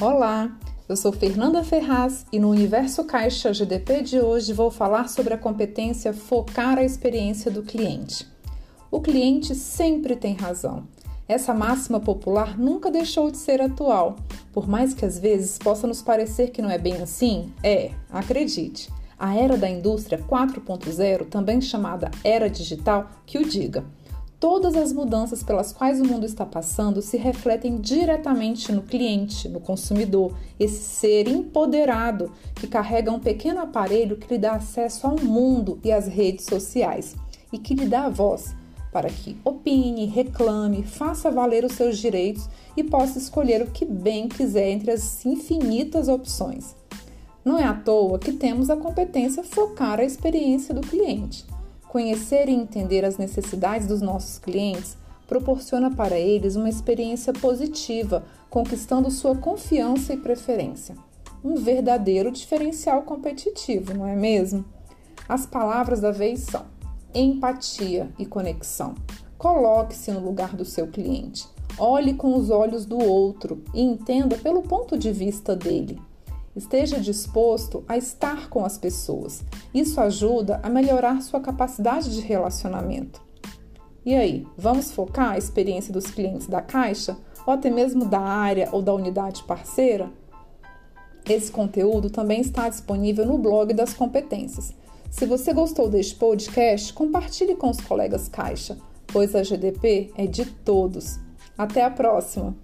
Olá, eu sou Fernanda Ferraz e no Universo Caixa GDP de hoje vou falar sobre a competência focar a experiência do cliente. O cliente sempre tem razão. Essa máxima popular nunca deixou de ser atual. Por mais que às vezes possa nos parecer que não é bem assim, é, acredite. A era da indústria 4.0, também chamada era digital, que o diga. Todas as mudanças pelas quais o mundo está passando se refletem diretamente no cliente, no consumidor, esse ser empoderado que carrega um pequeno aparelho que lhe dá acesso ao mundo e às redes sociais e que lhe dá a voz para que opine, reclame, faça valer os seus direitos e possa escolher o que bem quiser entre as infinitas opções. Não é à toa que temos a competência focar a experiência do cliente. Conhecer e entender as necessidades dos nossos clientes proporciona para eles uma experiência positiva, conquistando sua confiança e preferência. Um verdadeiro diferencial competitivo, não é mesmo? As palavras da vez são empatia e conexão. Coloque-se no lugar do seu cliente. Olhe com os olhos do outro e entenda pelo ponto de vista dele. Esteja disposto a estar com as pessoas. Isso ajuda a melhorar sua capacidade de relacionamento. E aí, vamos focar a experiência dos clientes da Caixa ou até mesmo da área ou da unidade parceira? Esse conteúdo também está disponível no blog das competências. Se você gostou deste podcast, compartilhe com os colegas Caixa, pois a GDP é de todos. Até a próxima!